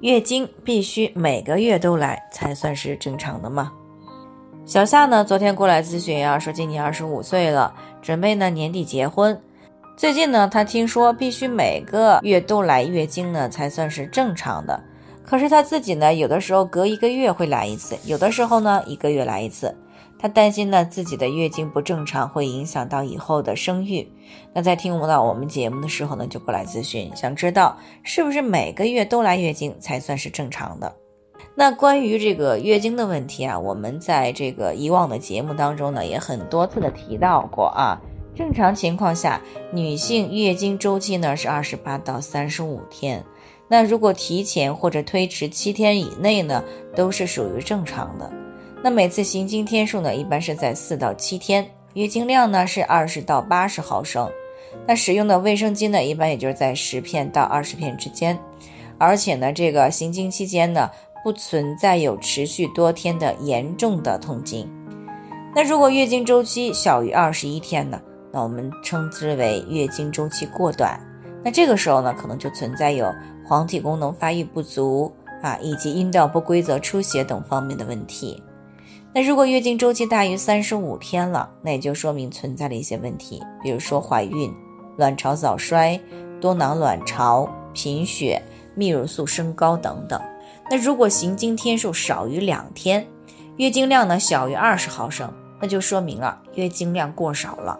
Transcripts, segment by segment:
月经必须每个月都来才算是正常的吗？小夏呢，昨天过来咨询啊，说今年二十五岁了，准备呢年底结婚。最近呢，她听说必须每个月都来月经呢才算是正常的。可是她自己呢，有的时候隔一个月会来一次，有的时候呢一个月来一次。她担心呢自己的月经不正常会影响到以后的生育。那在听不到我们节目的时候呢，就过来咨询，想知道是不是每个月都来月经才算是正常的。那关于这个月经的问题啊，我们在这个以往的节目当中呢，也很多次的提到过啊。正常情况下，女性月经周期呢是二十八到三十五天。那如果提前或者推迟七天以内呢，都是属于正常的。那每次行经天数呢，一般是在四到七天，月经量呢是二十到八十毫升，那使用的卫生巾呢，一般也就是在十片到二十片之间，而且呢，这个行经期间呢，不存在有持续多天的严重的痛经。那如果月经周期小于二十一天呢，那我们称之为月经周期过短，那这个时候呢，可能就存在有黄体功能发育不足啊，以及阴道不规则出血等方面的问题。那如果月经周期大于三十五天了，那也就说明存在了一些问题，比如说怀孕、卵巢早衰、多囊卵巢、贫血、泌乳素升高等等。那如果行经天数少于两天，月经量呢小于二十毫升，那就说明啊月经量过少了。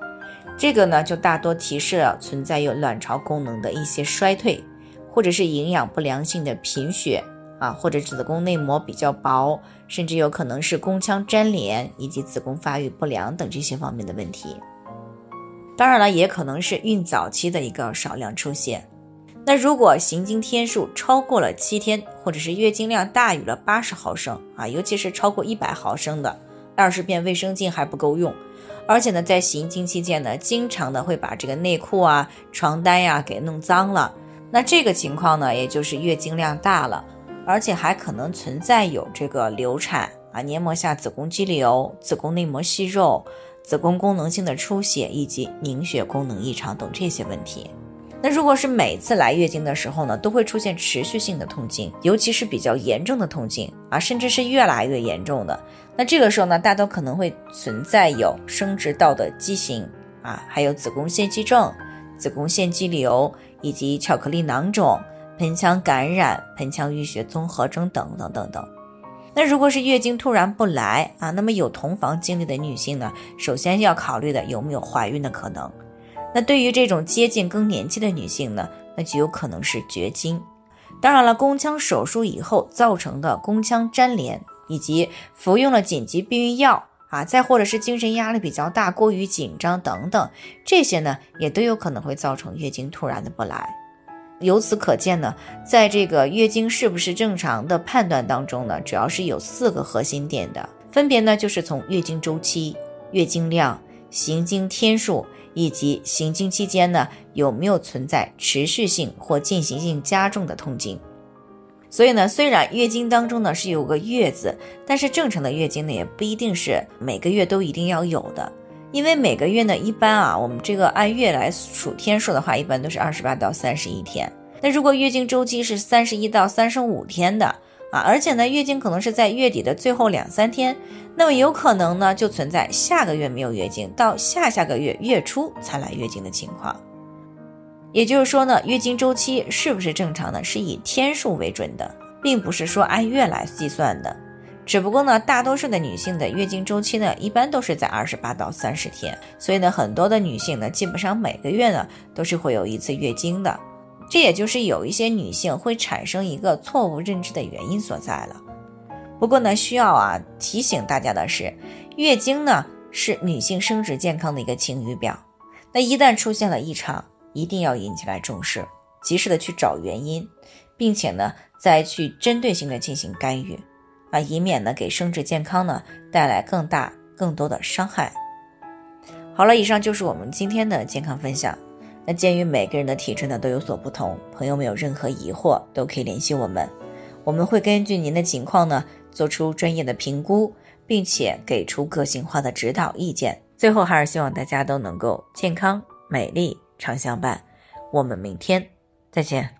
这个呢就大多提示了存在有卵巢功能的一些衰退，或者是营养不良性的贫血。啊，或者子宫内膜比较薄，甚至有可能是宫腔粘连以及子宫发育不良等这些方面的问题。当然了，也可能是孕早期的一个少量出现。那如果行经天数超过了七天，或者是月经量大于了八十毫升啊，尤其是超过一百毫升的，二十片卫生巾还不够用，而且呢，在行经期间呢，经常的会把这个内裤啊、床单呀给弄脏了，那这个情况呢，也就是月经量大了。而且还可能存在有这个流产啊、黏膜下子宫肌瘤、子宫内膜息肉、子宫功能性的出血以及凝血功能异常等这些问题。那如果是每次来月经的时候呢，都会出现持续性的痛经，尤其是比较严重的痛经啊，甚至是越来越严重的，那这个时候呢，大多可能会存在有生殖道的畸形啊，还有子宫腺肌症、子宫腺肌瘤以及巧克力囊肿。盆腔感染、盆腔淤血综合征等等等等。那如果是月经突然不来啊，那么有同房经历的女性呢，首先要考虑的有没有怀孕的可能。那对于这种接近更年期的女性呢，那就有可能是绝经。当然了，宫腔手术以后造成的宫腔粘连，以及服用了紧急避孕药啊，再或者是精神压力比较大、过于紧张等等，这些呢，也都有可能会造成月经突然的不来。由此可见呢，在这个月经是不是正常的判断当中呢，主要是有四个核心点的，分别呢就是从月经周期、月经量、行经天数以及行经期间呢有没有存在持续性或进行性加重的痛经。所以呢，虽然月经当中呢是有个月字，但是正常的月经呢也不一定是每个月都一定要有的。因为每个月呢，一般啊，我们这个按月来数天数的话，一般都是二十八到三十一天。那如果月经周期是三十一到三十五天的啊，而且呢，月经可能是在月底的最后两三天，那么有可能呢，就存在下个月没有月经，到下下个月月初才来月经的情况。也就是说呢，月经周期是不是正常的，是以天数为准的，并不是说按月来计算的。只不过呢，大多数的女性的月经周期呢，一般都是在二十八到三十天，所以呢，很多的女性呢，基本上每个月呢，都是会有一次月经的。这也就是有一些女性会产生一个错误认知的原因所在了。不过呢，需要啊提醒大家的是，月经呢是女性生殖健康的一个晴雨表，那一旦出现了异常，一定要引起来重视，及时的去找原因，并且呢，再去针对性的进行干预，啊，以免呢给生殖健康呢带来更大更多的伤害。好了，以上就是我们今天的健康分享。那鉴于每个人的体质呢都有所不同，朋友们有任何疑惑都可以联系我们，我们会根据您的情况呢做出专业的评估，并且给出个性化的指导意见。最后还是希望大家都能够健康美丽常相伴。我们明天再见。